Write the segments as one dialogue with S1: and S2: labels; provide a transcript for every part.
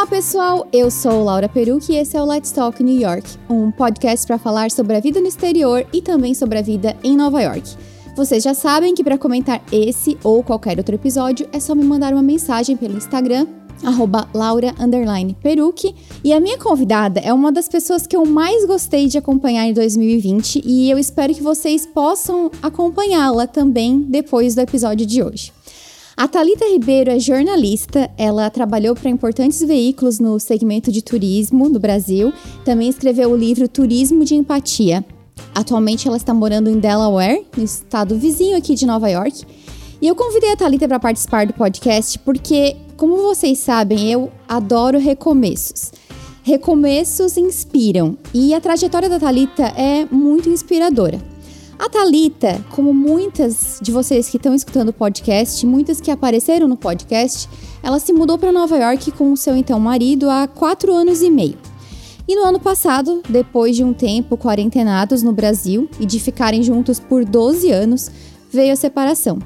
S1: Olá, pessoal! Eu sou Laura Perucci e esse é o Let's Talk New York, um podcast para falar sobre a vida no exterior e também sobre a vida em Nova York. Vocês já sabem que para comentar esse ou qualquer outro episódio é só me mandar uma mensagem pelo Instagram arroba Laura Perucci. E a minha convidada é uma das pessoas que eu mais gostei de acompanhar em 2020 e eu espero que vocês possam acompanhá-la também depois do episódio de hoje. A Talita Ribeiro é jornalista, ela trabalhou para importantes veículos no segmento de turismo do Brasil, também escreveu o livro Turismo de Empatia. Atualmente ela está morando em Delaware, no estado vizinho aqui de Nova York. E eu convidei a Talita para participar do podcast porque como vocês sabem, eu adoro recomeços. Recomeços inspiram e a trajetória da Talita é muito inspiradora. A Talita, como muitas de vocês que estão escutando o podcast, muitas que apareceram no podcast, ela se mudou para Nova York com o seu então marido há quatro anos e meio. E no ano passado, depois de um tempo quarentenados no Brasil e de ficarem juntos por 12 anos, veio a separação.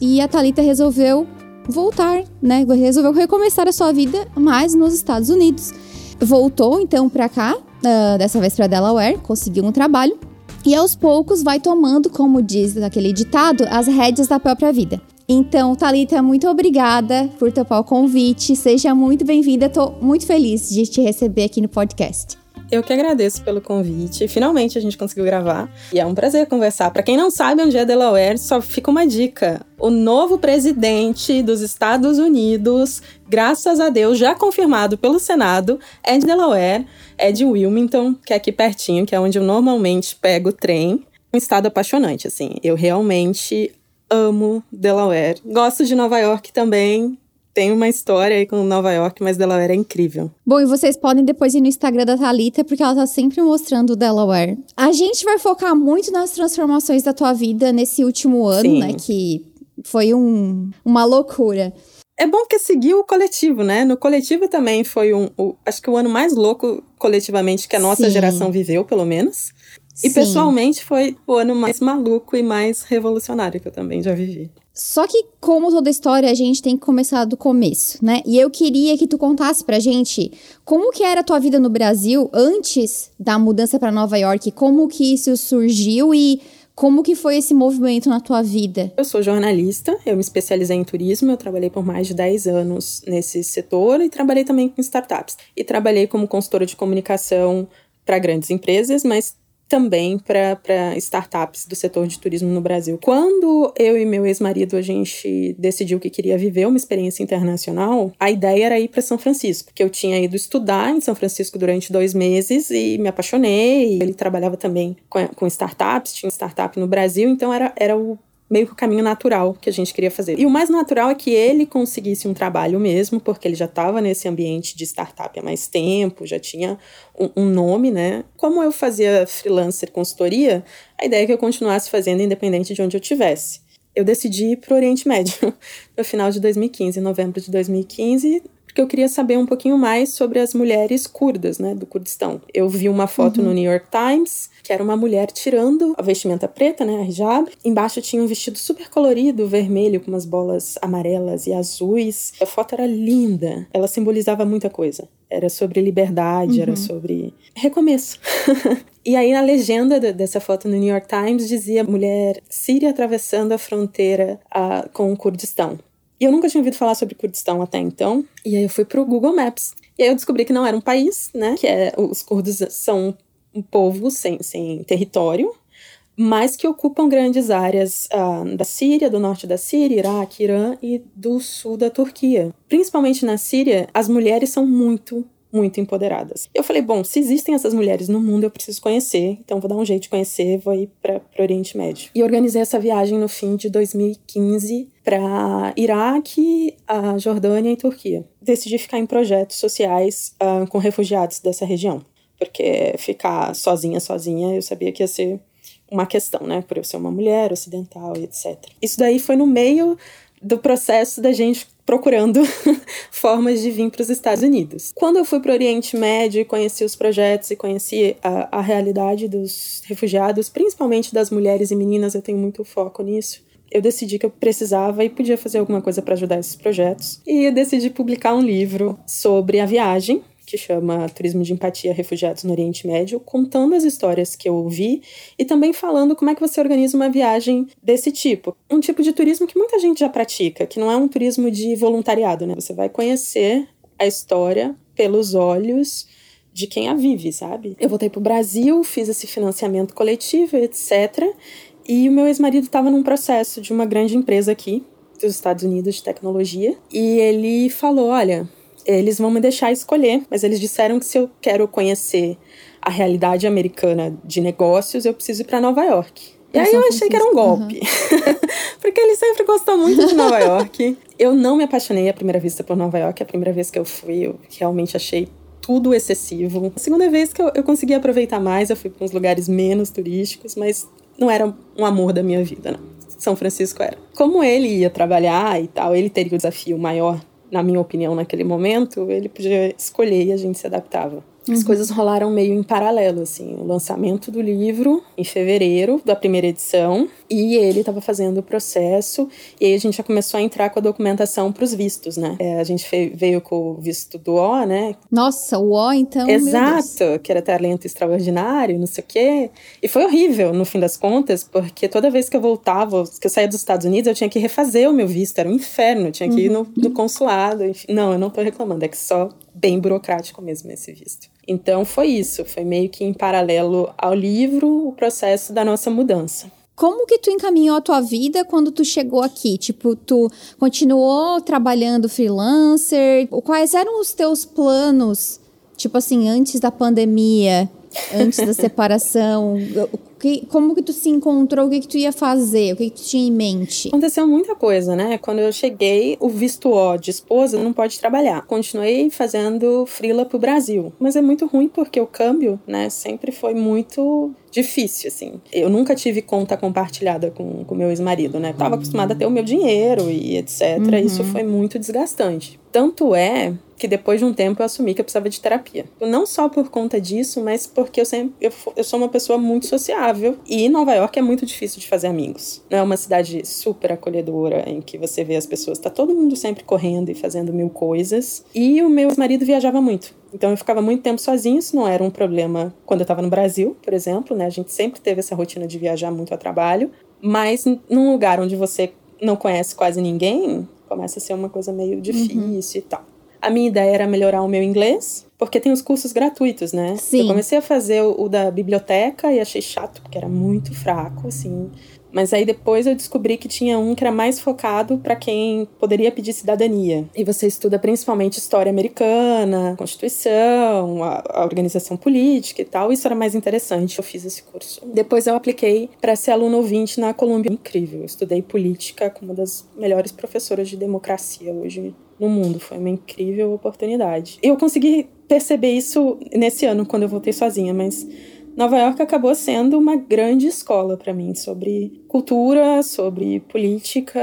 S1: E a Talita resolveu voltar, né? Resolveu recomeçar a sua vida, mas nos Estados Unidos. Voltou então para cá, uh, dessa vez para Delaware, conseguiu um trabalho e aos poucos vai tomando, como diz aquele ditado, as rédeas da própria vida. Então, Talita, muito obrigada por topar o convite. Seja muito bem-vinda. Estou muito feliz de te receber aqui no podcast.
S2: Eu que agradeço pelo convite. Finalmente a gente conseguiu gravar e é um prazer conversar. Para quem não sabe onde é Delaware, só fica uma dica. O novo presidente dos Estados Unidos, graças a Deus, já confirmado pelo Senado, é de Delaware, é de Wilmington, que é aqui pertinho, que é onde eu normalmente pego o trem. Um estado apaixonante, assim. Eu realmente amo Delaware. Gosto de Nova York também tem uma história aí com Nova York, mas Delaware é incrível.
S1: Bom, e vocês podem depois ir no Instagram da Thalita, porque ela tá sempre mostrando o Delaware. A gente vai focar muito nas transformações da tua vida nesse último ano, Sim. né? Que foi um, uma loucura.
S2: É bom que seguiu o coletivo, né? No coletivo também foi um. O, acho que o ano mais louco coletivamente que a nossa Sim. geração viveu, pelo menos. E Sim. pessoalmente foi o ano mais maluco e mais revolucionário que eu também já vivi.
S1: Só que, como toda história, a gente tem que começar do começo, né? E eu queria que tu contasse pra gente como que era a tua vida no Brasil antes da mudança para Nova York, como que isso surgiu e como que foi esse movimento na tua vida?
S2: Eu sou jornalista, eu me especializei em turismo, eu trabalhei por mais de 10 anos nesse setor e trabalhei também com startups. E trabalhei como consultora de comunicação para grandes empresas, mas também para startups do setor de turismo no Brasil. Quando eu e meu ex-marido a gente decidiu que queria viver uma experiência internacional, a ideia era ir para São Francisco, que eu tinha ido estudar em São Francisco durante dois meses e me apaixonei. Ele trabalhava também com, com startups, tinha startup no Brasil, então era, era o meio que o caminho natural que a gente queria fazer. E o mais natural é que ele conseguisse um trabalho mesmo, porque ele já estava nesse ambiente de startup há mais tempo, já tinha um, um, nome, né? Como eu fazia freelancer consultoria, a ideia é que eu continuasse fazendo independente de onde eu tivesse. Eu decidi ir para o Oriente Médio no final de 2015, em novembro de 2015, porque eu queria saber um pouquinho mais sobre as mulheres curdas, né, do Kurdistão. Eu vi uma foto uhum. no New York Times, que era uma mulher tirando a vestimenta preta, né, a hijab. Embaixo tinha um vestido super colorido, vermelho, com umas bolas amarelas e azuis. A foto era linda, ela simbolizava muita coisa. Era sobre liberdade, uhum. era sobre recomeço. e aí, na legenda dessa foto no New York Times, dizia mulher síria atravessando a fronteira uh, com o Kurdistão. E eu nunca tinha ouvido falar sobre Kurdistão até então. E aí eu fui pro Google Maps. E aí eu descobri que não era um país, né? Que é, os curdos são um povo sem, sem território, mas que ocupam grandes áreas uh, da Síria, do norte da Síria, Iraque, Irã e do sul da Turquia. Principalmente na Síria, as mulheres são muito, muito empoderadas. Eu falei, bom, se existem essas mulheres no mundo, eu preciso conhecer, então vou dar um jeito de conhecer, vou ir para o Oriente Médio. E organizei essa viagem no fim de 2015 para Iraque, a Jordânia e Turquia. Decidi ficar em projetos sociais uh, com refugiados dessa região, porque ficar sozinha, sozinha, eu sabia que ia ser uma questão, né? Por eu ser uma mulher ocidental e etc. Isso daí foi no meio do processo da gente procurando formas de vir para os Estados Unidos. Quando eu fui para o Oriente Médio e conheci os projetos e conheci a, a realidade dos refugiados, principalmente das mulheres e meninas, eu tenho muito foco nisso. eu decidi que eu precisava e podia fazer alguma coisa para ajudar esses projetos. E eu decidi publicar um livro sobre a viagem, que chama Turismo de Empatia Refugiados no Oriente Médio, contando as histórias que eu ouvi e também falando como é que você organiza uma viagem desse tipo. Um tipo de turismo que muita gente já pratica, que não é um turismo de voluntariado, né? Você vai conhecer a história pelos olhos de quem a vive, sabe? Eu voltei pro Brasil, fiz esse financiamento coletivo, etc. E o meu ex-marido estava num processo de uma grande empresa aqui, dos Estados Unidos, de tecnologia. E ele falou: Olha, eles vão me deixar escolher, mas eles disseram que se eu quero conhecer a realidade americana de negócios, eu preciso ir para Nova York. E aí eu achei que era um golpe. Uhum. Porque ele sempre gostou muito de Nova York. Eu não me apaixonei à primeira vista por Nova York. A primeira vez que eu fui, eu realmente achei tudo excessivo. A segunda vez que eu, eu consegui aproveitar mais, eu fui para uns lugares menos turísticos, mas não era um amor da minha vida, não. São Francisco era. Como ele ia trabalhar e tal, ele teria o desafio maior, na minha opinião, naquele momento, ele podia escolher e a gente se adaptava. Uhum. As coisas rolaram meio em paralelo, assim. O lançamento do livro em fevereiro da primeira edição e ele estava fazendo o processo e aí a gente já começou a entrar com a documentação para os vistos, né? É, a gente veio com o visto do O, né?
S1: Nossa, o O então.
S2: Exato, que era talento extraordinário, não sei o quê. E foi horrível no fim das contas, porque toda vez que eu voltava, que eu saía dos Estados Unidos, eu tinha que refazer o meu visto, era um inferno, eu tinha que ir no, no uhum. consulado. Enfim. Não, eu não tô reclamando, é que só bem burocrático mesmo esse visto. Então foi isso, foi meio que em paralelo ao livro o processo da nossa mudança.
S1: Como que tu encaminhou a tua vida quando tu chegou aqui? Tipo, tu continuou trabalhando freelancer? Quais eram os teus planos, tipo assim, antes da pandemia, antes da separação? que, como que tu se encontrou, o que, que tu ia fazer, o que, que tu tinha em mente?
S2: Aconteceu muita coisa, né? Quando eu cheguei, o visto O de esposa não pode trabalhar. Continuei fazendo frila pro Brasil, mas é muito ruim porque o câmbio, né, sempre foi muito difícil, assim. Eu nunca tive conta compartilhada com o meu ex-marido, né? Tava acostumada a ter o meu dinheiro e etc. Uhum. Isso foi muito desgastante. Tanto é que depois de um tempo eu assumi que eu precisava de terapia. Não só por conta disso, mas porque eu sempre eu, eu sou uma pessoa muito sociável e Nova York é muito difícil de fazer amigos. Não é uma cidade super acolhedora em que você vê as pessoas, tá todo mundo sempre correndo e fazendo mil coisas. E o meu marido viajava muito. Então eu ficava muito tempo sozinho, isso não era um problema quando eu estava no Brasil, por exemplo, né? A gente sempre teve essa rotina de viajar muito a trabalho, mas num lugar onde você não conhece quase ninguém, começa a ser uma coisa meio uhum. difícil uhum. e tal. A minha ideia era melhorar o meu inglês, porque tem os cursos gratuitos, né?
S1: Sim.
S2: Eu comecei a fazer o, o da biblioteca e achei chato, porque era muito fraco, assim. Mas aí depois eu descobri que tinha um que era mais focado para quem poderia pedir cidadania. E você estuda principalmente história americana, Constituição, a, a organização política e tal. Isso era mais interessante. Eu fiz esse curso. Depois eu apliquei para ser aluno ouvinte na Colômbia. Incrível. Eu estudei política com uma das melhores professoras de democracia hoje no mundo. Foi uma incrível oportunidade. Eu consegui perceber isso nesse ano, quando eu voltei sozinha, mas Nova York acabou sendo uma grande escola para mim sobre cultura, sobre política.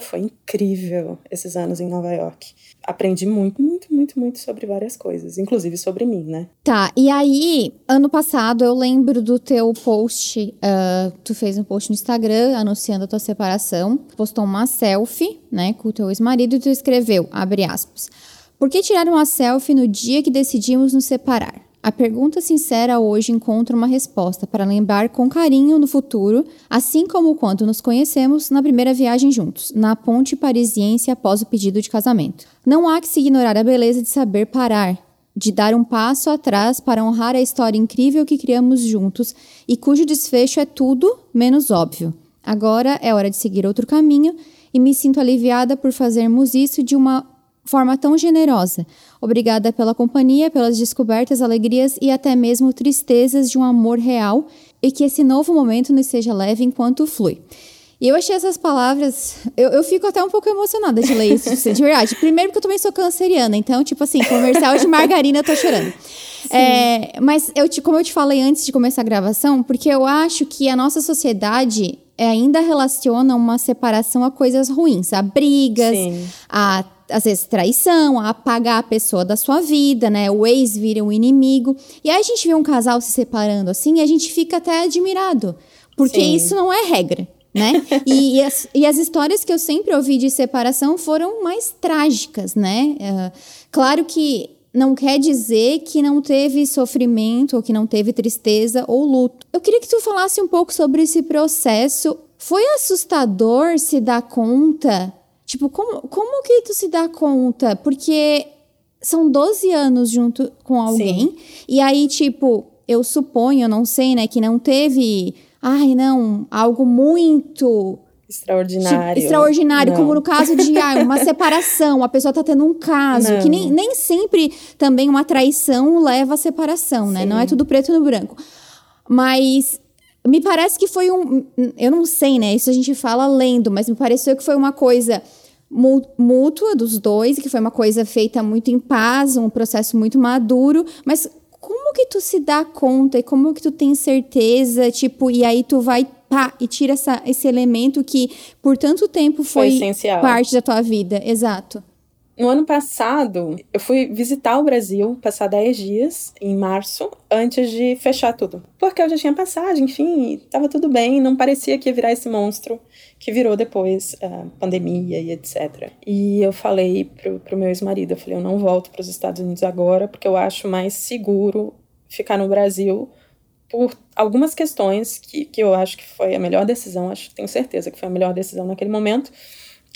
S2: Foi incrível esses anos em Nova York. Aprendi muito, muito, muito, muito sobre várias coisas, inclusive sobre mim, né?
S1: Tá, e aí, ano passado eu lembro do teu post, uh, tu fez um post no Instagram anunciando a tua separação, postou uma selfie, né, com o teu ex-marido e tu escreveu, abre aspas, por que tirar uma selfie no dia que decidimos nos separar? A pergunta sincera hoje encontra uma resposta para lembrar com carinho no futuro, assim como quando nos conhecemos na primeira viagem juntos, na ponte parisiense após o pedido de casamento. Não há que se ignorar a beleza de saber parar, de dar um passo atrás para honrar a história incrível que criamos juntos e cujo desfecho é tudo menos óbvio. Agora é hora de seguir outro caminho e me sinto aliviada por fazermos isso de uma forma tão generosa. Obrigada pela companhia, pelas descobertas, alegrias e até mesmo tristezas de um amor real e que esse novo momento nos seja leve enquanto flui. E eu achei essas palavras. Eu, eu fico até um pouco emocionada de ler isso, de verdade. Primeiro, porque eu também sou canceriana, então, tipo assim, comercial de margarina, eu tô chorando. É, mas, eu te, como eu te falei antes de começar a gravação, porque eu acho que a nossa sociedade ainda relaciona uma separação a coisas ruins, a brigas, Sim. a às vezes traição, a apagar a pessoa da sua vida, né? O ex vira um inimigo. E aí a gente vê um casal se separando assim e a gente fica até admirado, porque Sim. isso não é regra. né? e, e, as, e as histórias que eu sempre ouvi de separação foram mais trágicas, né? Uh, claro que não quer dizer que não teve sofrimento, ou que não teve tristeza ou luto. Eu queria que tu falasse um pouco sobre esse processo. Foi assustador se dar conta? Tipo, como, como que tu se dá conta? Porque são 12 anos junto com alguém, Sim. e aí, tipo, eu suponho, eu não sei, né, que não teve, ai, não, algo muito
S2: Extraordinário.
S1: Tipo, extraordinário, não. como no caso de ah, uma separação, a pessoa tá tendo um caso, não. que nem, nem sempre também uma traição leva à separação, né? Sim. Não é tudo preto no branco. Mas me parece que foi um. Eu não sei, né? Isso a gente fala lendo, mas me pareceu que foi uma coisa mútua dos dois, que foi uma coisa feita muito em paz, um processo muito maduro, mas como que tu se dá conta e como que tu tem certeza, tipo, e aí tu vai pá, e tira essa, esse elemento que por tanto tempo foi, foi parte da tua vida. Exato.
S2: No ano passado, eu fui visitar o Brasil, passar 10 dias, em março, antes de fechar tudo. Porque eu já tinha passagem, enfim, estava tudo bem, não parecia que ia virar esse monstro que virou depois a pandemia e etc. E eu falei pro, pro meu ex-marido, eu falei, eu não volto para os Estados Unidos agora, porque eu acho mais seguro ficar no Brasil por algumas questões que, que eu acho que foi a melhor decisão, acho, tenho certeza que foi a melhor decisão naquele momento,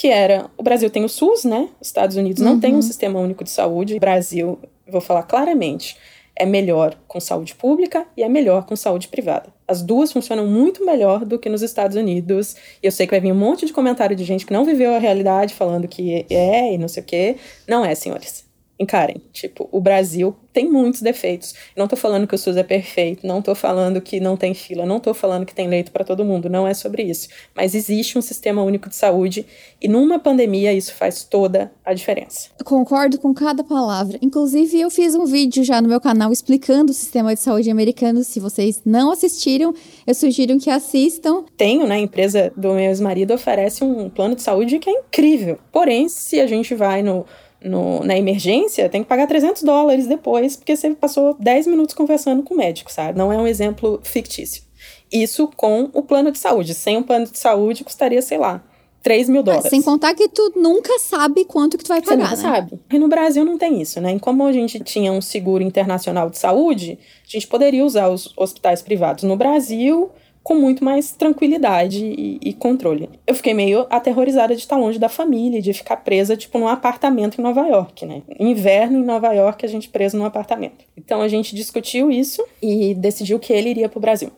S2: que era, o Brasil tem o SUS, né? Os Estados Unidos não uhum. tem um sistema único de saúde. O Brasil, vou falar claramente, é melhor com saúde pública e é melhor com saúde privada. As duas funcionam muito melhor do que nos Estados Unidos. E eu sei que vai vir um monte de comentário de gente que não viveu a realidade falando que é e não sei o quê. Não é, senhores encarem. Tipo, o Brasil tem muitos defeitos. Não tô falando que o SUS é perfeito, não tô falando que não tem fila, não tô falando que tem leito para todo mundo, não é sobre isso. Mas existe um sistema único de saúde e numa pandemia isso faz toda a diferença.
S1: Eu concordo com cada palavra. Inclusive, eu fiz um vídeo já no meu canal explicando o sistema de saúde americano. Se vocês não assistiram, eu sugiro que assistam.
S2: Tenho, né? A empresa do meu ex-marido oferece um plano de saúde que é incrível. Porém, se a gente vai no no, na emergência, tem que pagar 300 dólares depois, porque você passou 10 minutos conversando com o médico, sabe? Não é um exemplo fictício. Isso com o plano de saúde. Sem o plano de saúde, custaria, sei lá, 3 mil dólares.
S1: sem contar que tu nunca sabe quanto que tu vai pagar, Você
S2: nunca
S1: né?
S2: sabe. E no Brasil não tem isso, né? E como a gente tinha um seguro internacional de saúde, a gente poderia usar os hospitais privados no Brasil com muito mais tranquilidade e, e, controle. Eu fiquei meio aterrorizada de estar longe da família, de ficar presa, tipo, num apartamento em Nova York, né? Inverno em Nova York, a gente preso num apartamento. Então a gente discutiu isso e decidiu que ele iria para o Brasil.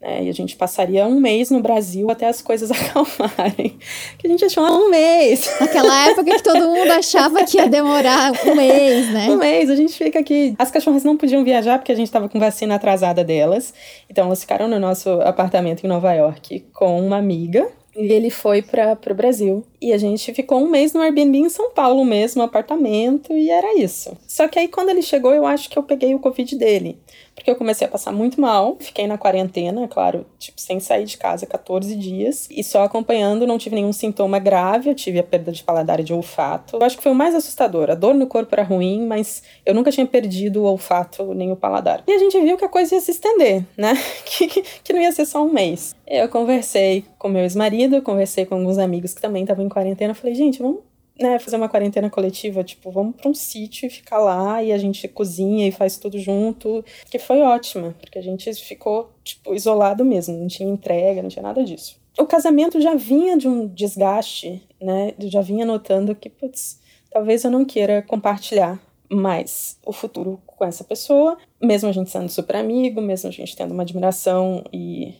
S2: Né? E a gente passaria um mês no Brasil até as coisas acalmarem. Que a gente achou um mês.
S1: Naquela época que todo mundo achava que ia demorar um mês, né?
S2: Um mês, a gente fica aqui. As cachorras não podiam viajar porque a gente estava com vacina atrasada delas. Então elas ficaram no nosso apartamento em Nova York com uma amiga. E ele foi para o Brasil. E a gente ficou um mês no Airbnb em São Paulo mesmo, apartamento, e era isso. Só que aí quando ele chegou, eu acho que eu peguei o Covid dele porque eu comecei a passar muito mal. Fiquei na quarentena, claro, tipo, sem sair de casa 14 dias e só acompanhando, não tive nenhum sintoma grave. Eu tive a perda de paladar e de olfato. Eu acho que foi o mais assustador. A dor no corpo era ruim, mas eu nunca tinha perdido o olfato nem o paladar. E a gente viu que a coisa ia se estender, né? Que, que não ia ser só um mês. Eu conversei com meu ex-marido, conversei com alguns amigos que também estavam em quarentena. Falei, gente, vamos né, fazer uma quarentena coletiva, tipo, vamos para um sítio e ficar lá e a gente cozinha e faz tudo junto, que foi ótima, porque a gente ficou, tipo, isolado mesmo, não tinha entrega, não tinha nada disso. O casamento já vinha de um desgaste, né, eu já vinha notando que, putz, talvez eu não queira compartilhar mais o futuro com essa pessoa, mesmo a gente sendo super amigo, mesmo a gente tendo uma admiração e,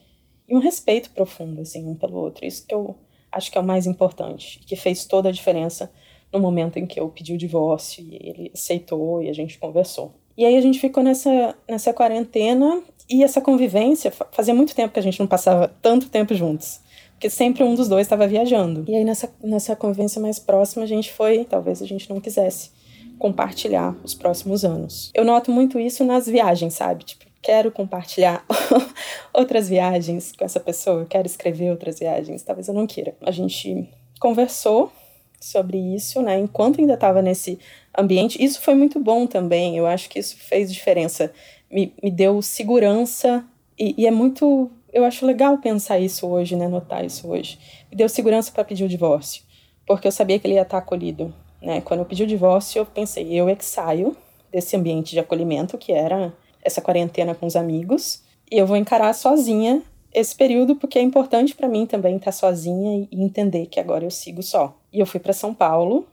S2: e um respeito profundo, assim, um pelo outro. Isso que eu acho que é o mais importante, que fez toda a diferença no momento em que eu pedi o divórcio e ele aceitou e a gente conversou. E aí a gente ficou nessa, nessa quarentena e essa convivência, fazia muito tempo que a gente não passava tanto tempo juntos. Porque sempre um dos dois estava viajando. E aí nessa, nessa convivência mais próxima a gente foi, talvez a gente não quisesse compartilhar os próximos anos. Eu noto muito isso nas viagens, sabe? Tipo, quero compartilhar outras viagens com essa pessoa, quero escrever outras viagens, talvez eu não queira. A gente conversou sobre isso, né? Enquanto ainda estava nesse ambiente, isso foi muito bom também. Eu acho que isso fez diferença, me, me deu segurança e, e é muito eu acho legal pensar isso hoje, né? Notar isso hoje. Me deu segurança para pedir o divórcio, porque eu sabia que ele ia estar acolhido, né? Quando eu pedi o divórcio, eu pensei, eu é que saio desse ambiente de acolhimento que era essa quarentena com os amigos, e eu vou encarar sozinha esse período porque é importante para mim também estar sozinha e entender que agora eu sigo só. E eu fui para São Paulo,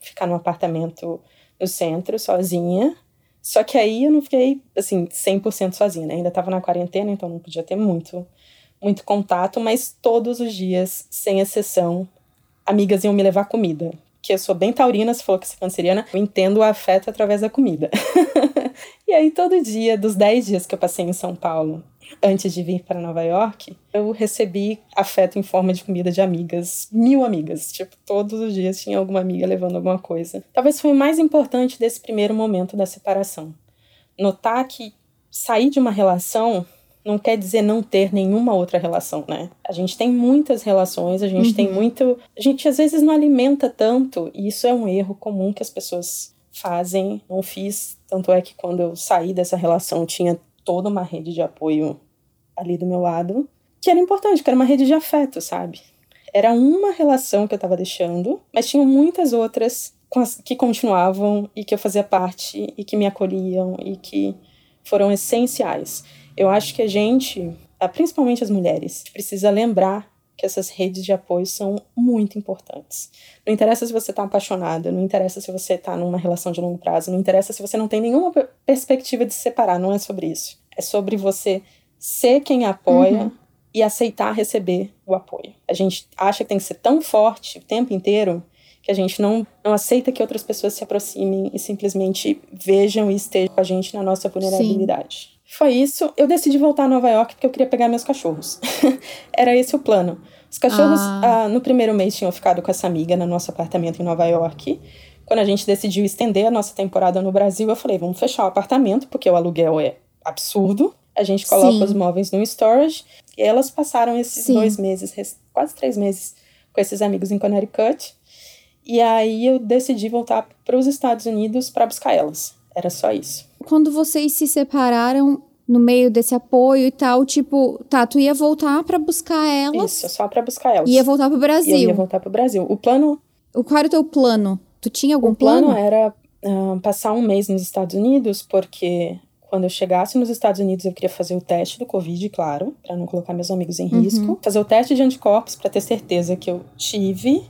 S2: ficar num apartamento no centro sozinha. Só que aí eu não fiquei assim 100% sozinha, né? Ainda estava na quarentena, então não podia ter muito muito contato, mas todos os dias, sem exceção, amigas iam me levar comida. Que eu sou bem taurina, se falou que sou canceriana, eu entendo o afeto através da comida. e aí, todo dia, dos 10 dias que eu passei em São Paulo, antes de vir para Nova York, eu recebi afeto em forma de comida de amigas, mil amigas. Tipo, todos os dias tinha alguma amiga levando alguma coisa. Talvez foi o mais importante desse primeiro momento da separação. Notar que sair de uma relação não quer dizer não ter nenhuma outra relação, né? A gente tem muitas relações, a gente uhum. tem muito. A gente às vezes não alimenta tanto, e isso é um erro comum que as pessoas fazem. Não fiz, tanto é que quando eu saí dessa relação tinha toda uma rede de apoio ali do meu lado, que era importante, que era uma rede de afeto, sabe? Era uma relação que eu tava deixando, mas tinham muitas outras que continuavam e que eu fazia parte e que me acolhiam e que foram essenciais. Eu acho que a gente, principalmente as mulheres, precisa lembrar que essas redes de apoio são muito importantes. Não interessa se você está apaixonada, não interessa se você está numa relação de longo prazo, não interessa se você não tem nenhuma perspectiva de se separar, não é sobre isso. É sobre você ser quem apoia uhum. e aceitar receber o apoio. A gente acha que tem que ser tão forte o tempo inteiro que a gente não, não aceita que outras pessoas se aproximem e simplesmente vejam e estejam com a gente na nossa vulnerabilidade. Sim. Foi isso. Eu decidi voltar a Nova York porque eu queria pegar meus cachorros. Era esse o plano. Os cachorros, ah. Ah, no primeiro mês, tinham ficado com essa amiga no nosso apartamento em Nova York. Quando a gente decidiu estender a nossa temporada no Brasil, eu falei: vamos fechar o apartamento, porque o aluguel é absurdo. A gente coloca Sim. os móveis no storage. E elas passaram esses Sim. dois meses, quase três meses, com esses amigos em Connecticut. E aí eu decidi voltar para os Estados Unidos para buscar elas. Era só isso.
S1: Quando vocês se separaram no meio desse apoio e tal, tipo, tá, tu ia voltar para buscar elas?
S2: Isso, só para buscar elas.
S1: Ia voltar pro Brasil.
S2: E ia voltar pro Brasil. O plano.
S1: O qual era o teu plano? Tu tinha algum
S2: o plano? O plano era uh, passar um mês nos Estados Unidos, porque quando eu chegasse nos Estados Unidos, eu queria fazer o teste do Covid, claro, para não colocar meus amigos em uhum. risco. Fazer o teste de anticorpos para ter certeza que eu tive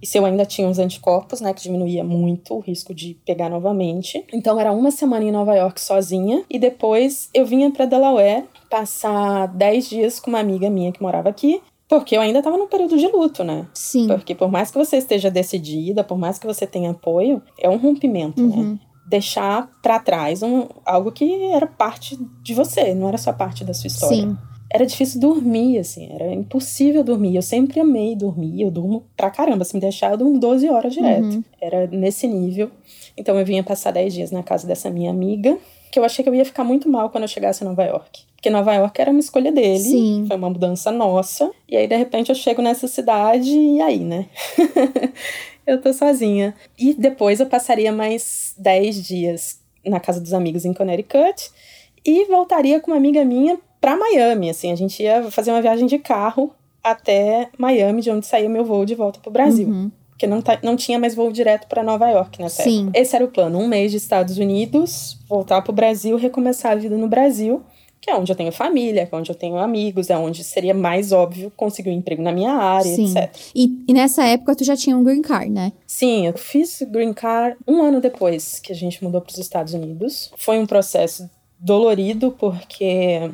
S2: e se eu ainda tinha uns anticorpos, né, que diminuía muito o risco de pegar novamente. Então era uma semana em Nova York sozinha e depois eu vinha para Delaware passar 10 dias com uma amiga minha que morava aqui. Porque eu ainda estava num período de luto, né?
S1: Sim.
S2: Porque por mais que você esteja decidida, por mais que você tenha apoio, é um rompimento, né? uhum. né? Deixar para trás um, algo que era parte de você, não era só parte da sua história. Sim era difícil dormir, assim, era impossível dormir. Eu sempre amei dormir, eu durmo pra caramba. Se me deixar, eu durmo 12 horas direto. Uhum. Era nesse nível. Então eu vinha passar 10 dias na casa dessa minha amiga, que eu achei que eu ia ficar muito mal quando eu chegasse em Nova York. Porque Nova York era uma escolha dele, Sim. foi uma mudança nossa. E aí, de repente, eu chego nessa cidade e aí, né? eu tô sozinha. E depois eu passaria mais 10 dias na casa dos amigos em Connecticut e voltaria com uma amiga minha para Miami, assim, a gente ia fazer uma viagem de carro até Miami, de onde saía o meu voo de volta pro Brasil. Uhum. Porque não, tá, não tinha mais voo direto para Nova York nessa Sim. Época. Esse era o plano. Um mês de Estados Unidos, voltar pro Brasil, recomeçar a vida no Brasil, que é onde eu tenho família, que é onde eu tenho amigos, é onde seria mais óbvio conseguir um emprego na minha área, Sim. etc.
S1: E, e nessa época tu já tinha um green card, né?
S2: Sim, eu fiz green card um ano depois que a gente mudou para os Estados Unidos. Foi um processo dolorido, porque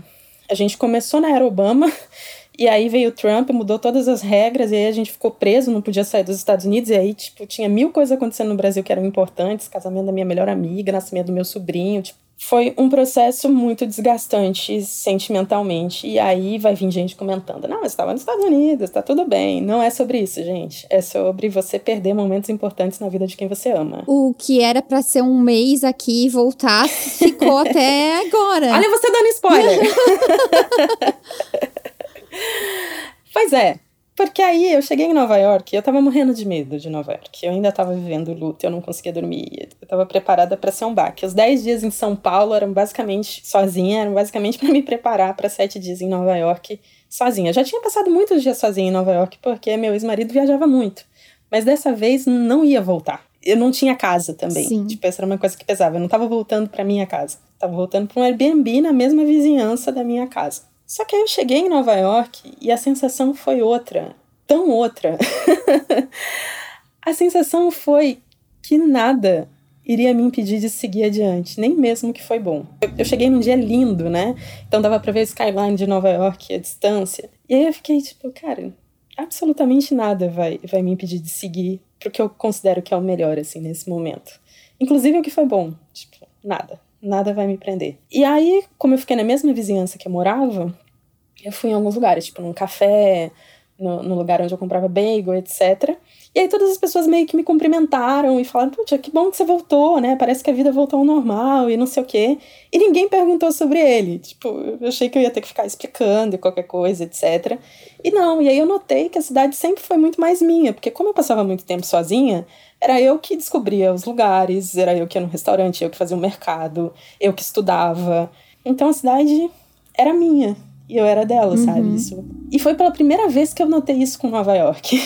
S2: a gente começou na era Obama, e aí veio o Trump, mudou todas as regras, e aí a gente ficou preso, não podia sair dos Estados Unidos, e aí, tipo, tinha mil coisas acontecendo no Brasil que eram importantes, casamento da minha melhor amiga, nascimento do meu sobrinho, tipo, foi um processo muito desgastante sentimentalmente. E aí vai vir gente comentando: não, mas estava nos Estados Unidos, tá tudo bem. Não é sobre isso, gente. É sobre você perder momentos importantes na vida de quem você ama.
S1: O que era para ser um mês aqui e voltar ficou até agora.
S2: Olha você dando spoiler! pois é. Porque aí eu cheguei em Nova York e eu tava morrendo de medo de Nova York. Eu ainda tava vivendo luto, eu não conseguia dormir. Eu tava preparada para ser um baque. Os 10 dias em São Paulo eram basicamente sozinha, eram basicamente para me preparar para sete dias em Nova York sozinha. Eu já tinha passado muitos dias sozinha em Nova York porque meu ex-marido viajava muito. Mas dessa vez não ia voltar. Eu não tinha casa também. Sim. Tipo, essa era uma coisa que pesava. Eu não tava voltando para minha casa. Eu tava voltando para um Airbnb na mesma vizinhança da minha casa. Só que aí eu cheguei em Nova York e a sensação foi outra, tão outra. a sensação foi que nada iria me impedir de seguir adiante, nem mesmo que foi bom. Eu, cheguei num dia lindo, né? Então dava pra ver o skyline de Nova York à distância. E aí eu fiquei tipo, cara, absolutamente nada vai, vai me impedir de seguir pro que eu considero que é o melhor, assim, nesse momento. Inclusive o que foi bom. Tipo, nada. Nada vai me prender. E aí, como eu fiquei na mesma vizinhança que eu morava, eu fui em alguns lugares, tipo num café, no, no lugar onde eu comprava bagel, etc. E aí todas as pessoas meio que me cumprimentaram e falaram, puxa, que bom que você voltou, né? Parece que a vida voltou ao normal e não sei o quê. E ninguém perguntou sobre ele. Tipo, eu achei que eu ia ter que ficar explicando qualquer coisa, etc. E não, e aí eu notei que a cidade sempre foi muito mais minha, porque como eu passava muito tempo sozinha, era eu que descobria os lugares, era eu que ia no restaurante, eu que fazia o mercado, eu que estudava. Então a cidade era minha e eu era dela, uhum. sabe? Isso. E foi pela primeira vez que eu notei isso com Nova York.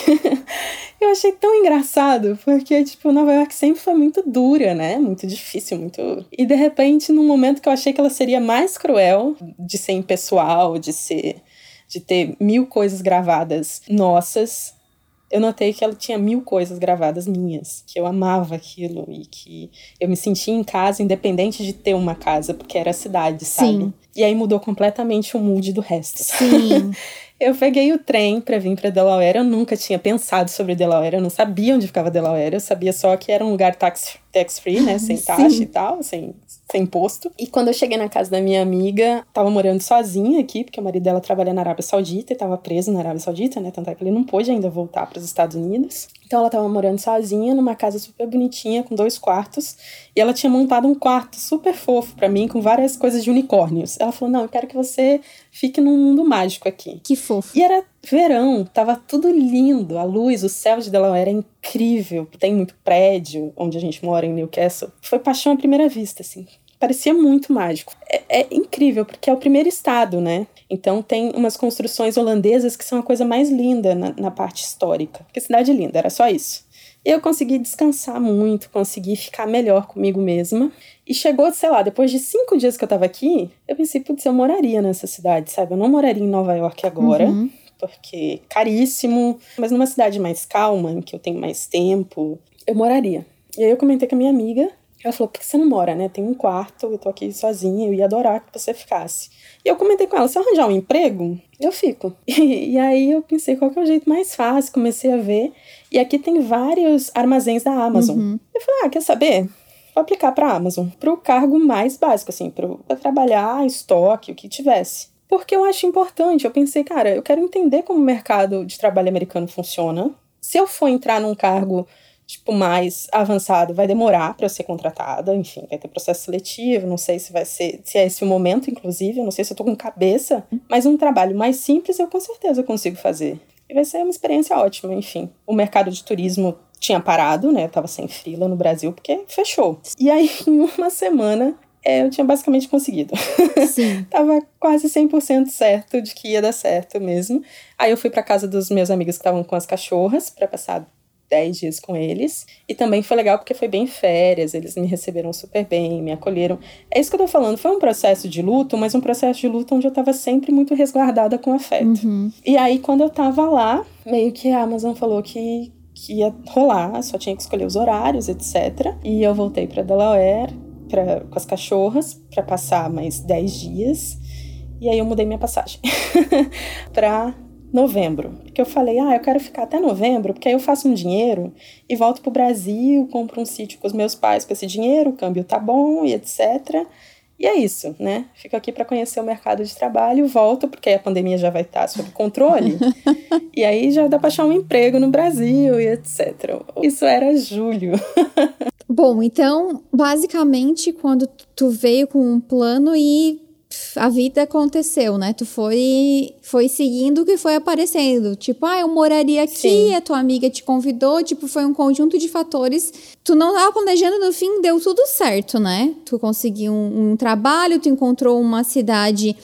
S2: eu achei tão engraçado, porque, tipo, Nova York sempre foi muito dura, né? Muito difícil, muito. E de repente, num momento que eu achei que ela seria mais cruel, de ser impessoal, de ser. de ter mil coisas gravadas nossas, eu notei que ela tinha mil coisas gravadas minhas, que eu amava aquilo e que eu me sentia em casa, independente de ter uma casa, porque era a cidade, sabe? Sim. E aí mudou completamente o mood do resto.
S1: Sim.
S2: eu peguei o trem para vir para Delaware. Eu nunca tinha pensado sobre Delaware, eu não sabia onde ficava Delaware, eu sabia só que era um lugar tax, tax free, né, sem taxa e tal, sem sem imposto. E quando eu cheguei na casa da minha amiga, tava morando sozinha aqui, porque o marido dela trabalha na Arábia Saudita e tava preso na Arábia Saudita, né? Tanto é que ele não pôde ainda voltar para os Estados Unidos. Então ela tava morando sozinha numa casa super bonitinha, com dois quartos, e ela tinha montado um quarto super fofo para mim, com várias coisas de unicórnios. Ela falou: Não, eu quero que você fique num mundo mágico aqui.
S1: Que fofo.
S2: E era verão, tava tudo lindo, a luz, o céu de Delaware era incrível, tem muito prédio onde a gente mora em Newcastle. Foi paixão à primeira vista, assim parecia muito mágico. É, é, incrível, porque é o primeiro estado, né? Então tem umas construções holandesas que são a coisa mais linda na, na parte histórica. Que cidade linda, era só isso. Eu consegui descansar muito, consegui ficar melhor comigo mesma. E chegou, sei lá, depois de cinco dias que eu tava aqui, eu pensei, putz, eu moraria nessa cidade, sabe? Eu não moraria em Nova York agora. Uhum porque caríssimo, mas numa cidade mais calma, em que eu tenho mais tempo, eu moraria. E aí eu comentei com a minha amiga, ela falou, por que você não mora, né? Tem um quarto, eu tô aqui sozinha, eu ia adorar que você ficasse. E eu comentei com ela, se eu arranjar um emprego, eu fico. E, e, aí eu pensei, qual que é o jeito mais fácil? Comecei a ver. E aqui tem vários armazéns da Amazon. Uhum. Eu falei, ah, quer saber? Vou aplicar pra Amazon. Pro cargo mais básico, assim, pro, pra trabalhar estoque, o que tivesse. Porque eu acho importante. Eu pensei, cara, eu quero entender como o mercado de trabalho americano funciona. Se eu for entrar num cargo tipo, mais avançado vai demorar para ser contratada, enfim, vai ter processo seletivo, não sei se vai ser, se é esse o momento, inclusive, eu não sei se eu tô com cabeça, mas um trabalho mais simples eu com certeza consigo fazer. E vai ser uma experiência ótima, enfim. O mercado de turismo tinha parado, né? Eu tava sem frila no Brasil porque fechou. E aí, em uma semana, é, eu tinha basicamente conseguido.
S1: Sim.
S2: Tava quase 100% certo de que ia dar certo mesmo. Aí eu fui para casa dos meus amigos que estavam com as cachorras para passar 10 dias com eles. E também foi legal porque foi bem férias, eles me receberam super bem, me acolheram. É isso que eu tô falando, foi um processo de luto, mas um processo de luto onde eu tava sempre muito resguardada com afeto.
S1: Uhum.
S2: E aí, quando eu tava lá, meio que a Amazon falou que, que ia rolar, só tinha que escolher os horários, etc. E eu voltei para Delaware pra, com as cachorras para passar mais 10 dias. E aí eu mudei minha passagem para novembro. Porque eu falei, ah, eu quero ficar até novembro, porque aí eu faço um dinheiro e volto pro Brasil, compro um sítio com os meus pais com esse dinheiro, o câmbio tá bom e etc. E é isso, né? Fico aqui para conhecer o mercado de trabalho, volto, porque a pandemia já vai estar tá sob controle. e aí já dá para achar um emprego no Brasil e etc. Isso era julho.
S1: Bom, então, basicamente, quando tu veio com um plano e a vida aconteceu, né? Tu foi foi seguindo o que foi aparecendo. Tipo, ah, eu moraria aqui, Sim. a tua amiga te convidou, tipo, foi um conjunto de fatores. Tu não estava planejando, no fim deu tudo certo, né? Tu conseguiu um, um trabalho, tu encontrou uma cidade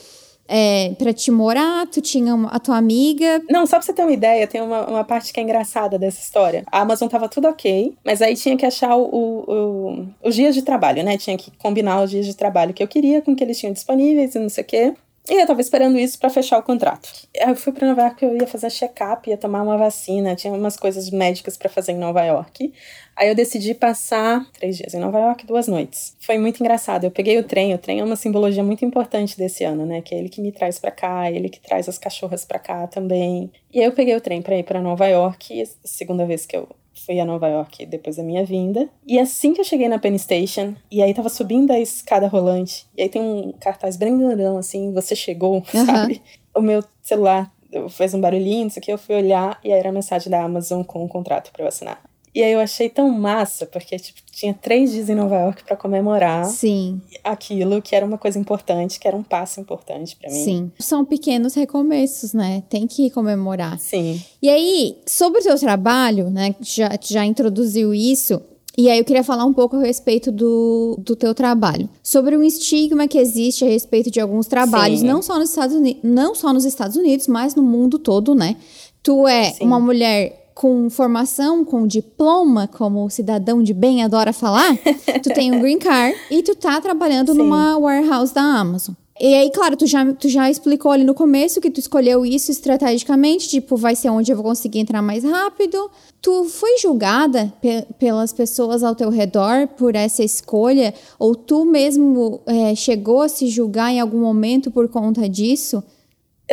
S1: é, para te morar, tu tinha uma, a tua amiga.
S2: Não, só pra você ter uma ideia, tem uma, uma parte que é engraçada dessa história. A Amazon tava tudo ok, mas aí tinha que achar o, o, o, os dias de trabalho, né? Tinha que combinar os dias de trabalho que eu queria com que eles tinham disponíveis e não sei o quê. E eu tava esperando isso para fechar o contrato. Eu fui para Nova York, eu ia fazer check-up, ia tomar uma vacina, tinha umas coisas médicas para fazer em Nova York. Aí eu decidi passar três dias em Nova York, duas noites. Foi muito engraçado. Eu peguei o trem, o trem é uma simbologia muito importante desse ano, né? Que é ele que me traz para cá, ele que traz as cachorras para cá também. E aí eu peguei o trem para ir para Nova York, segunda vez que eu fui a Nova York depois da minha vinda. E assim que eu cheguei na Penn Station, e aí tava subindo a escada rolante, e aí tem um cartaz bem grandão, assim, você chegou, uhum. sabe? O meu celular fez um barulhinho, isso aqui, eu fui olhar, e aí era a mensagem da Amazon com um contrato para eu assinar. E aí eu achei tão massa, porque tipo, tinha três dias em Nova York para comemorar
S1: Sim.
S2: aquilo que era uma coisa importante, que era um passo importante para mim.
S1: Sim. São pequenos recomeços, né? Tem que comemorar.
S2: Sim.
S1: E aí, sobre o seu trabalho, né? Já, já introduziu isso. E aí eu queria falar um pouco a respeito do, do teu trabalho. Sobre o estigma que existe a respeito de alguns trabalhos, Sim. não só nos Estados Unidos, não só nos Estados Unidos, mas no mundo todo, né? Tu é Sim. uma mulher com formação, com diploma, como o cidadão de bem adora falar, tu tem um green card e tu tá trabalhando Sim. numa warehouse da Amazon. E aí, claro, tu já, tu já explicou ali no começo que tu escolheu isso estrategicamente, tipo, vai ser onde eu vou conseguir entrar mais rápido. Tu foi julgada pe pelas pessoas ao teu redor por essa escolha? Ou tu mesmo é, chegou a se julgar em algum momento por conta disso?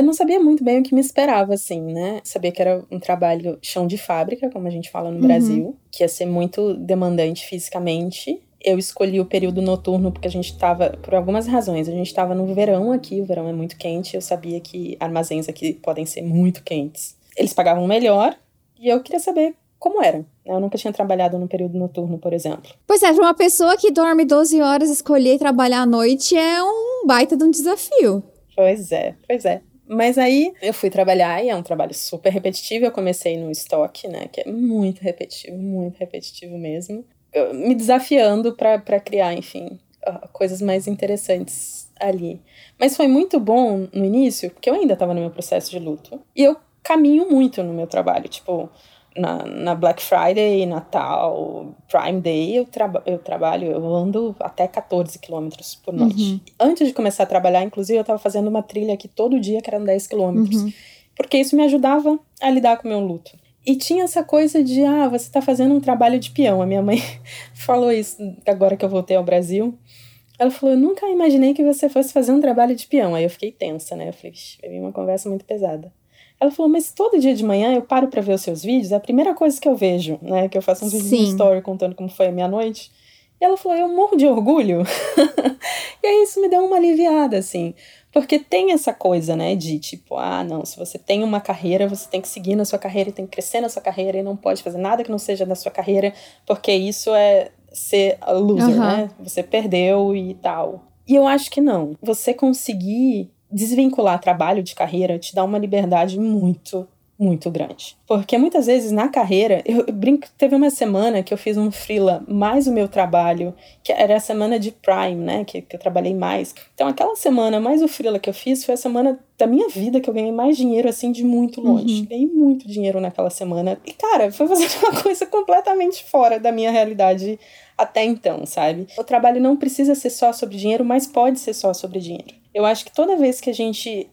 S2: Eu não sabia muito bem o que me esperava, assim, né? Sabia que era um trabalho chão de fábrica, como a gente fala no uhum. Brasil, que ia ser muito demandante fisicamente. Eu escolhi o período noturno porque a gente estava, por algumas razões, a gente estava no verão aqui, o verão é muito quente, eu sabia que armazéns aqui podem ser muito quentes. Eles pagavam melhor e eu queria saber como era. Né? Eu nunca tinha trabalhado no período noturno, por exemplo.
S1: Pois é, para uma pessoa que dorme 12 horas, escolher trabalhar à noite é um baita de um desafio.
S2: Pois é, pois é. Mas aí eu fui trabalhar e é um trabalho super repetitivo. Eu comecei no estoque, né? Que é muito repetitivo, muito repetitivo mesmo. Eu, me desafiando para criar, enfim, coisas mais interessantes ali. Mas foi muito bom no início, porque eu ainda estava no meu processo de luto. E eu caminho muito no meu trabalho. Tipo, na, na Black Friday, Natal, Prime Day, eu, traba eu trabalho, eu ando até 14 quilômetros por noite. Uhum. Antes de começar a trabalhar, inclusive, eu estava fazendo uma trilha aqui todo dia, que eram 10 quilômetros. Uhum. Porque isso me ajudava a lidar com o meu luto. E tinha essa coisa de, ah, você está fazendo um trabalho de peão. A minha mãe falou isso agora que eu voltei ao Brasil. Ela falou, eu nunca imaginei que você fosse fazer um trabalho de peão. Aí eu fiquei tensa, né? Eu falei, veio uma conversa muito pesada. Ela falou, mas todo dia de manhã eu paro para ver os seus vídeos, é a primeira coisa que eu vejo, né? Que eu faço um vídeo de story contando como foi a minha noite. E ela falou, eu morro de orgulho. e aí isso me deu uma aliviada, assim. Porque tem essa coisa, né, de tipo, ah, não, se você tem uma carreira, você tem que seguir na sua carreira e tem que crescer na sua carreira e não pode fazer nada que não seja da sua carreira, porque isso é ser a loser, uhum. né? Você perdeu e tal. E eu acho que não. Você conseguir desvincular trabalho de carreira te dá uma liberdade muito, muito grande. Porque muitas vezes na carreira, eu, brinco, teve uma semana que eu fiz um freela mais o meu trabalho, que era a semana de Prime, né, que, que eu trabalhei mais. Então aquela semana mais o freela que eu fiz foi a semana da minha vida que eu ganhei mais dinheiro assim de muito longe. Uhum. Ganhei muito dinheiro naquela semana. E cara, foi fazer uma coisa completamente fora da minha realidade até então, sabe? O trabalho não precisa ser só sobre dinheiro, mas pode ser só sobre dinheiro. Eu acho que toda vez que a gente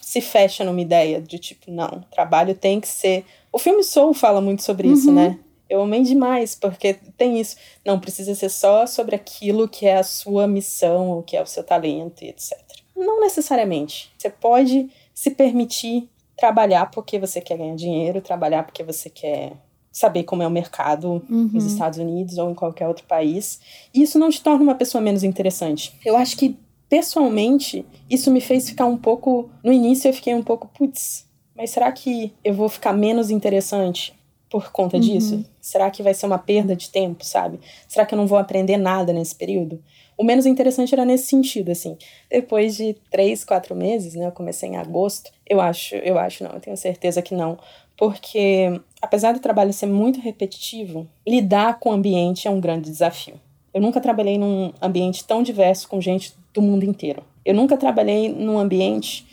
S2: se fecha numa ideia de tipo, não, trabalho tem que ser. O filme Soul fala muito sobre uhum. isso, né? Eu amei demais, porque tem isso. Não precisa ser só sobre aquilo que é a sua missão, o que é o seu talento e etc. Não necessariamente. Você pode se permitir trabalhar porque você quer ganhar dinheiro, trabalhar porque você quer saber como é o mercado uhum. nos Estados Unidos ou em qualquer outro país. E isso não te torna uma pessoa menos interessante. Eu acho que, pessoalmente, isso me fez ficar um pouco. No início eu fiquei um pouco, putz, mas será que eu vou ficar menos interessante por conta uhum. disso? Será que vai ser uma perda de tempo, sabe? Será que eu não vou aprender nada nesse período? O menos interessante era nesse sentido, assim. Depois de três, quatro meses, né? Eu comecei em agosto. Eu acho, eu acho não, eu tenho certeza que não. Porque, apesar do trabalho ser muito repetitivo, lidar com o ambiente é um grande desafio. Eu nunca trabalhei num ambiente tão diverso com gente do mundo inteiro. Eu nunca trabalhei num ambiente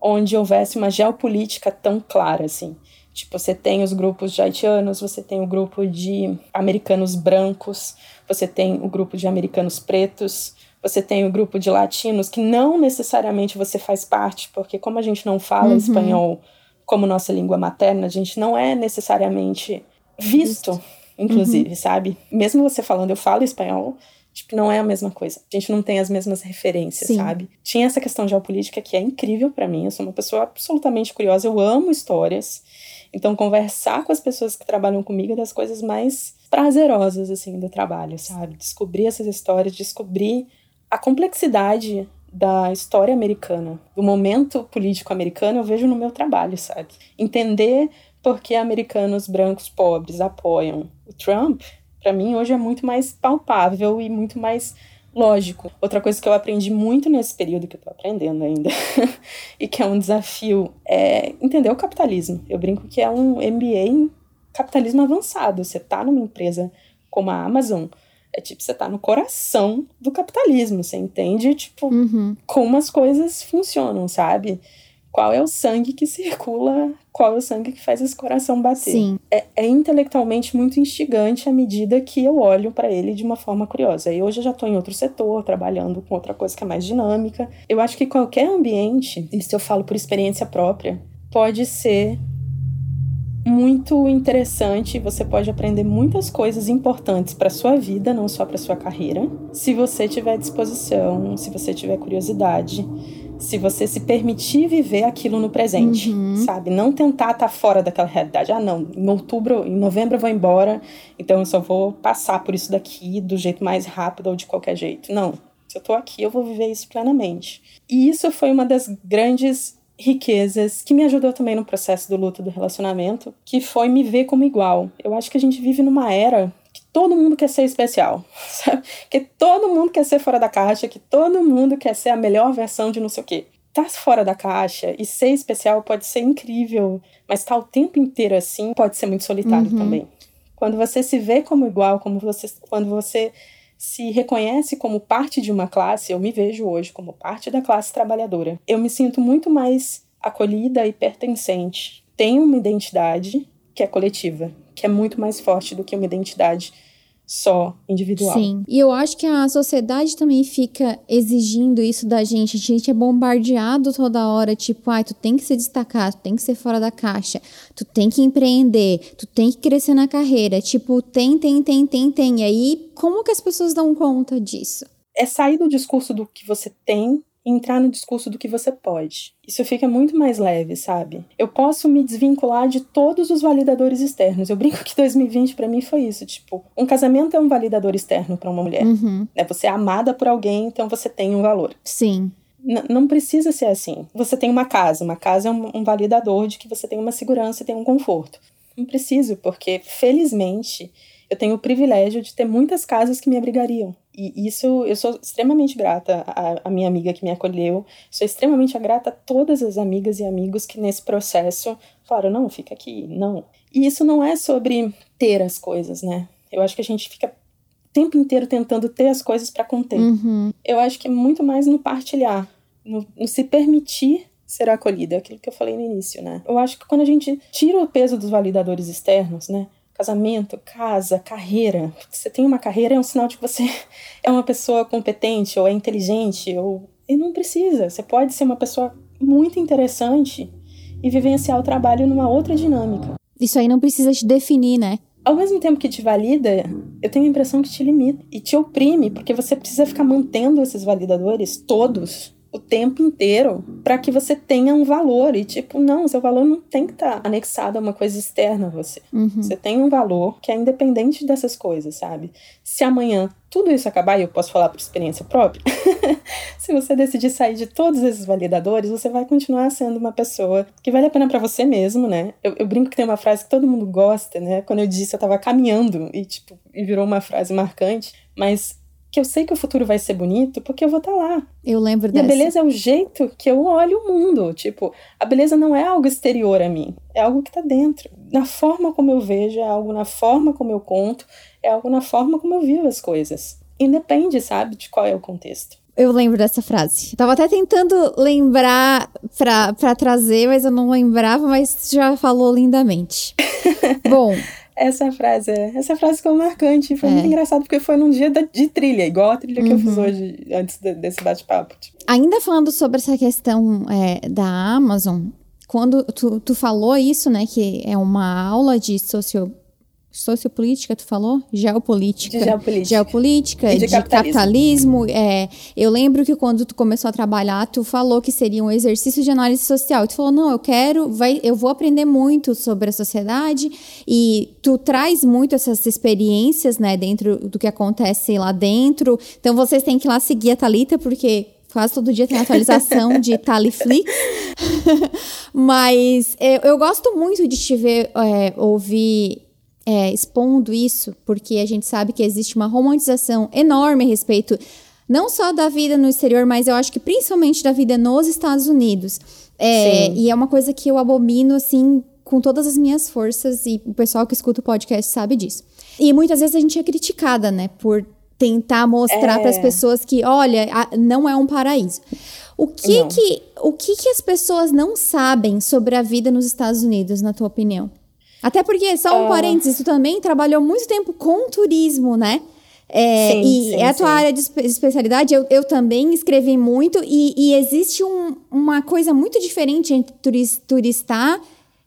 S2: onde houvesse uma geopolítica tão clara assim. Tipo, você tem os grupos de haitianos, você tem o grupo de americanos brancos, você tem o grupo de americanos pretos, você tem o grupo de latinos, que não necessariamente você faz parte, porque como a gente não fala uhum. espanhol como nossa língua materna, a gente não é necessariamente visto, visto. Inclusive, uhum. sabe? Mesmo você falando eu falo espanhol, tipo, não é a mesma coisa. A gente não tem as mesmas referências, Sim. sabe? Tinha essa questão geopolítica que é incrível para mim. Eu sou uma pessoa absolutamente curiosa, eu amo histórias. Então, conversar com as pessoas que trabalham comigo é das coisas mais prazerosas, assim, do trabalho, sabe? Descobrir essas histórias, descobrir a complexidade da história americana, do momento político americano, eu vejo no meu trabalho, sabe? Entender por que americanos brancos pobres apoiam o Trump, para mim hoje é muito mais palpável e muito mais lógico. Outra coisa que eu aprendi muito nesse período que eu tô aprendendo ainda, e que é um desafio, é entender o capitalismo. Eu brinco que é um MBA em capitalismo avançado. Você tá numa empresa como a Amazon, é tipo, você tá no coração do capitalismo. Você entende, tipo, uhum. como as coisas funcionam, sabe? Qual é o sangue que circula, qual é o sangue que faz esse coração bater.
S1: Sim.
S2: É, é intelectualmente muito instigante à medida que eu olho para ele de uma forma curiosa. E hoje eu já estou em outro setor, trabalhando com outra coisa que é mais dinâmica. Eu acho que qualquer ambiente, isso eu falo por experiência própria, pode ser muito interessante, você pode aprender muitas coisas importantes para sua vida, não só para sua carreira, se você tiver disposição, se você tiver curiosidade se você se permitir viver aquilo no presente, uhum. sabe? Não tentar estar tá fora daquela realidade. Ah, não, em outubro, em novembro eu vou embora, então eu só vou passar por isso daqui do jeito mais rápido ou de qualquer jeito. Não. Se eu tô aqui, eu vou viver isso plenamente. E isso foi uma das grandes riquezas que me ajudou também no processo do luto do relacionamento, que foi me ver como igual. Eu acho que a gente vive numa era todo mundo quer ser especial, sabe? Que todo mundo quer ser fora da caixa, que todo mundo quer ser a melhor versão de não sei o quê. Tá fora da caixa e ser especial pode ser incrível, mas estar tá o tempo inteiro assim pode ser muito solitário uhum. também. Quando você se vê como igual, como você, quando você se reconhece como parte de uma classe, eu me vejo hoje como parte da classe trabalhadora. Eu me sinto muito mais acolhida e pertencente. Tenho uma identidade que é coletiva, que é muito mais forte do que uma identidade só individual.
S1: Sim. E eu acho que a sociedade também fica exigindo isso da gente. A gente é bombardeado toda hora, tipo, ai, ah, tu tem que se destacar, tu tem que ser fora da caixa, tu tem que empreender, tu tem que crescer na carreira. Tipo, tem, tem, tem, tem, tem. E aí, como que as pessoas dão conta disso?
S2: É sair do discurso do que você tem entrar no discurso do que você pode. Isso fica muito mais leve, sabe? Eu posso me desvincular de todos os validadores externos. Eu brinco que 2020 para mim foi isso, tipo, um casamento é um validador externo para uma mulher.
S1: Uhum.
S2: É você é amada por alguém, então você tem um valor.
S1: Sim.
S2: N não precisa ser assim. Você tem uma casa, uma casa é um, um validador de que você tem uma segurança e tem um conforto. Não preciso, porque felizmente eu tenho o privilégio de ter muitas casas que me abrigariam. E isso, eu sou extremamente grata à, à, minha amiga que me acolheu, sou extremamente grata a todas as amigas e amigos que nesse processo falaram: não, fica aqui, não. E isso não é sobre ter as coisas, né? Eu acho que a gente fica o tempo inteiro tentando ter as coisas para conter.
S1: Uhum.
S2: Eu acho que é muito mais no partilhar, no, no se permitir ser acolhida, aquilo que eu falei no início, né? Eu acho que quando a gente tira o peso dos validadores externos, né? Casamento, casa, carreira. Você tem uma carreira é um sinal de que você é uma pessoa competente ou é inteligente ou e não precisa. Você pode ser uma pessoa muito interessante e vivenciar o trabalho numa outra dinâmica.
S1: Isso aí não precisa te definir, né?
S2: Ao mesmo tempo que te valida, eu tenho a impressão que te limita e te oprime, porque você precisa ficar mantendo esses validadores todos o tempo inteiro para que você tenha um valor. E, tipo, não, seu valor não tem que estar tá anexado a uma coisa externa a você.
S1: Uhum.
S2: Você tem um valor que é independente dessas coisas, sabe? Se amanhã tudo isso acabar, e eu posso falar por experiência própria, se você decidir sair de todos esses validadores, você vai continuar sendo uma pessoa que vale a pena para você mesmo, né? Eu, eu, brinco que tem uma frase que todo mundo gosta, né? Quando eu disse, eu tava caminhando e, tipo, e virou uma frase marcante, mas que eu sei que o futuro vai ser bonito porque eu vou estar tá lá.
S1: Eu lembro
S2: e
S1: dessa.
S2: a beleza é o jeito que eu olho o mundo. Tipo, a beleza não é algo exterior a mim, é algo que está dentro. Na forma como eu vejo, é algo na forma como eu conto, é algo na forma como eu vivo as coisas. Independe, sabe, de qual é o contexto.
S1: Eu lembro dessa frase. Eu tava até tentando lembrar pra, pra trazer, mas eu não lembrava, mas já falou lindamente. Bom,
S2: essa frase, essa frase ficou marcante. Foi é. muito engraçado, porque foi num dia de trilha, igual a trilha uhum. que eu fiz uhum. hoje, antes de, desse bate-papo. Tipo.
S1: Ainda falando sobre essa questão é, da Amazon, quando tu, tu falou isso, né, que é uma aula de socio sociopolítica, tu falou? Geopolítica.
S2: De geopolítica.
S1: Geopolítica,
S2: de,
S1: de,
S2: capitalismo.
S1: capitalismo. É, eu lembro que quando tu começou a trabalhar, tu falou que seria um exercício de análise social. E tu falou, não, eu quero, vai, eu vou aprender muito sobre a sociedade. E tu traz muito essas experiências, né, dentro do que acontece lá dentro. Então, vocês têm que ir lá seguir a Thalita, porque quase todo dia tem atualização de Taliflix. Mas eu, eu, gosto muito de te ver é, ouvir é, expondo isso, porque a gente sabe que existe uma romantização enorme a respeito não só da vida no exterior, mas eu acho que principalmente da vida nos Estados Unidos. É, e é uma coisa que eu abomino, assim, com todas as minhas forças, e o pessoal que escuta o podcast sabe disso. E muitas vezes a gente é criticada, né, por tentar mostrar é. para as pessoas que, olha, não é um paraíso. O que que, o que que as pessoas não sabem sobre a vida nos Estados Unidos, na tua opinião? Até porque, só um uh... parênteses, tu também trabalhou muito tempo com turismo, né? É, sim, e sim, é a tua sim. área de especialidade, eu, eu também escrevi muito, e, e existe um, uma coisa muito diferente entre turistar,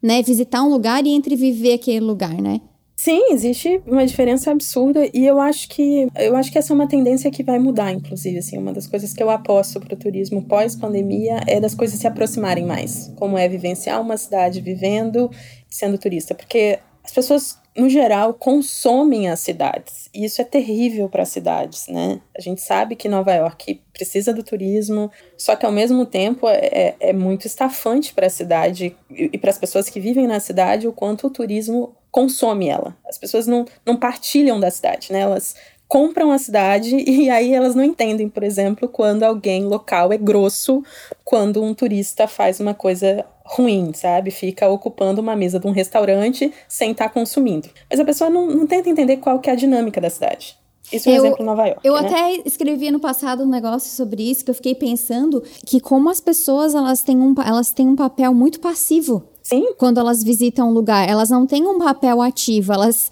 S1: né, visitar um lugar e entre viver aquele lugar, né?
S2: Sim, existe uma diferença absurda e eu acho que eu acho que essa é uma tendência que vai mudar, inclusive, assim, uma das coisas que eu aposto para o turismo pós-pandemia é das coisas se aproximarem mais, como é vivenciar uma cidade vivendo sendo turista, porque as pessoas no geral consomem as cidades e isso é terrível para as cidades, né? A gente sabe que Nova York precisa do turismo, só que ao mesmo tempo é, é, é muito estafante para a cidade e, e para as pessoas que vivem na cidade o quanto o turismo consome ela. As pessoas não, não partilham da cidade, né? Elas compram a cidade e aí elas não entendem, por exemplo, quando alguém local é grosso, quando um turista faz uma coisa ruim, sabe? Fica ocupando uma mesa de um restaurante sem estar tá consumindo. Mas a pessoa não, não tenta entender qual que é a dinâmica da cidade. Isso é um eu, exemplo em Nova York.
S1: Eu
S2: né?
S1: até escrevi no passado um negócio sobre isso, que eu fiquei pensando que como as pessoas elas têm um, elas têm um papel muito passivo
S2: Sim.
S1: Quando elas visitam um lugar, elas não têm um papel ativo. Elas,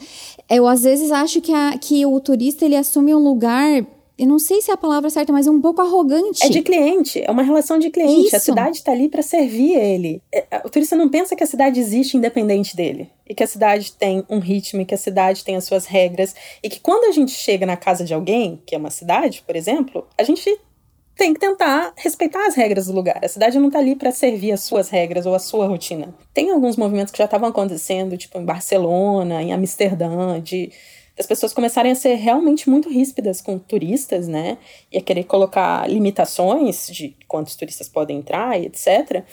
S1: eu às vezes acho que, a, que o turista ele assume um lugar eu não sei se é a palavra certa, mas um pouco arrogante.
S2: É de cliente, é uma relação de cliente. Isso. A cidade está ali para servir ele. É, o turista não pensa que a cidade existe independente dele. E que a cidade tem um ritmo, e que a cidade tem as suas regras. E que quando a gente chega na casa de alguém, que é uma cidade, por exemplo, a gente tem que tentar respeitar as regras do lugar. A cidade não está ali para servir as suas regras ou a sua rotina. Tem alguns movimentos que já estavam acontecendo, tipo em Barcelona, em Amsterdã, de as pessoas começarem a ser realmente muito ríspidas com turistas, né? E a querer colocar limitações de quantos turistas podem entrar e etc.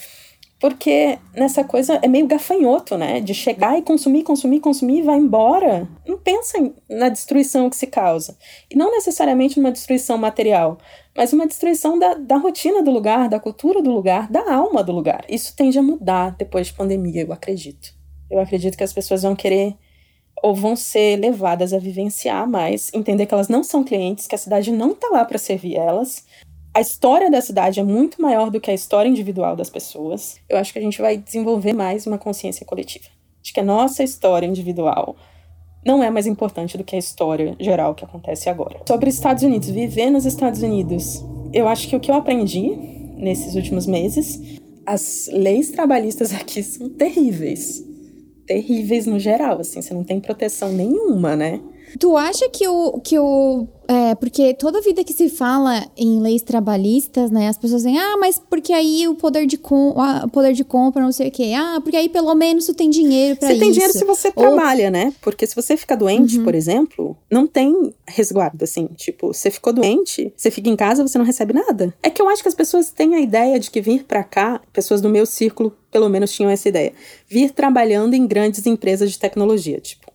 S2: Porque nessa coisa é meio gafanhoto, né? De chegar e consumir, consumir, consumir e vai embora. Não pensa na destruição que se causa. E não necessariamente numa destruição material, mas uma destruição da, da rotina do lugar, da cultura do lugar, da alma do lugar. Isso tende a mudar depois de pandemia, eu acredito. Eu acredito que as pessoas vão querer ou vão ser levadas a vivenciar mais, entender que elas não são clientes, que a cidade não está lá para servir elas, a história da cidade é muito maior do que a história individual das pessoas. Eu acho que a gente vai desenvolver mais uma consciência coletiva. De que a nossa história individual não é mais importante do que a história geral que acontece agora. Sobre os Estados Unidos, viver nos Estados Unidos, eu acho que o que eu aprendi nesses últimos meses, as leis trabalhistas aqui são terríveis. Terríveis no geral, assim, você não tem proteção nenhuma, né?
S1: Tu acha que o, que o é, porque toda vida que se fala em leis trabalhistas, né, as pessoas dizem, ah, mas porque aí o poder de, com, o poder de compra, não sei o quê. Ah, porque aí pelo menos tu tem dinheiro para isso.
S2: Você tem dinheiro se você Ou... trabalha, né? Porque se você fica doente, uhum. por exemplo, não tem resguardo, assim. Tipo, você ficou doente, você fica em casa, você não recebe nada. É que eu acho que as pessoas têm a ideia de que vir para cá, pessoas do meu círculo, pelo menos tinham essa ideia, vir trabalhando em grandes empresas de tecnologia, tipo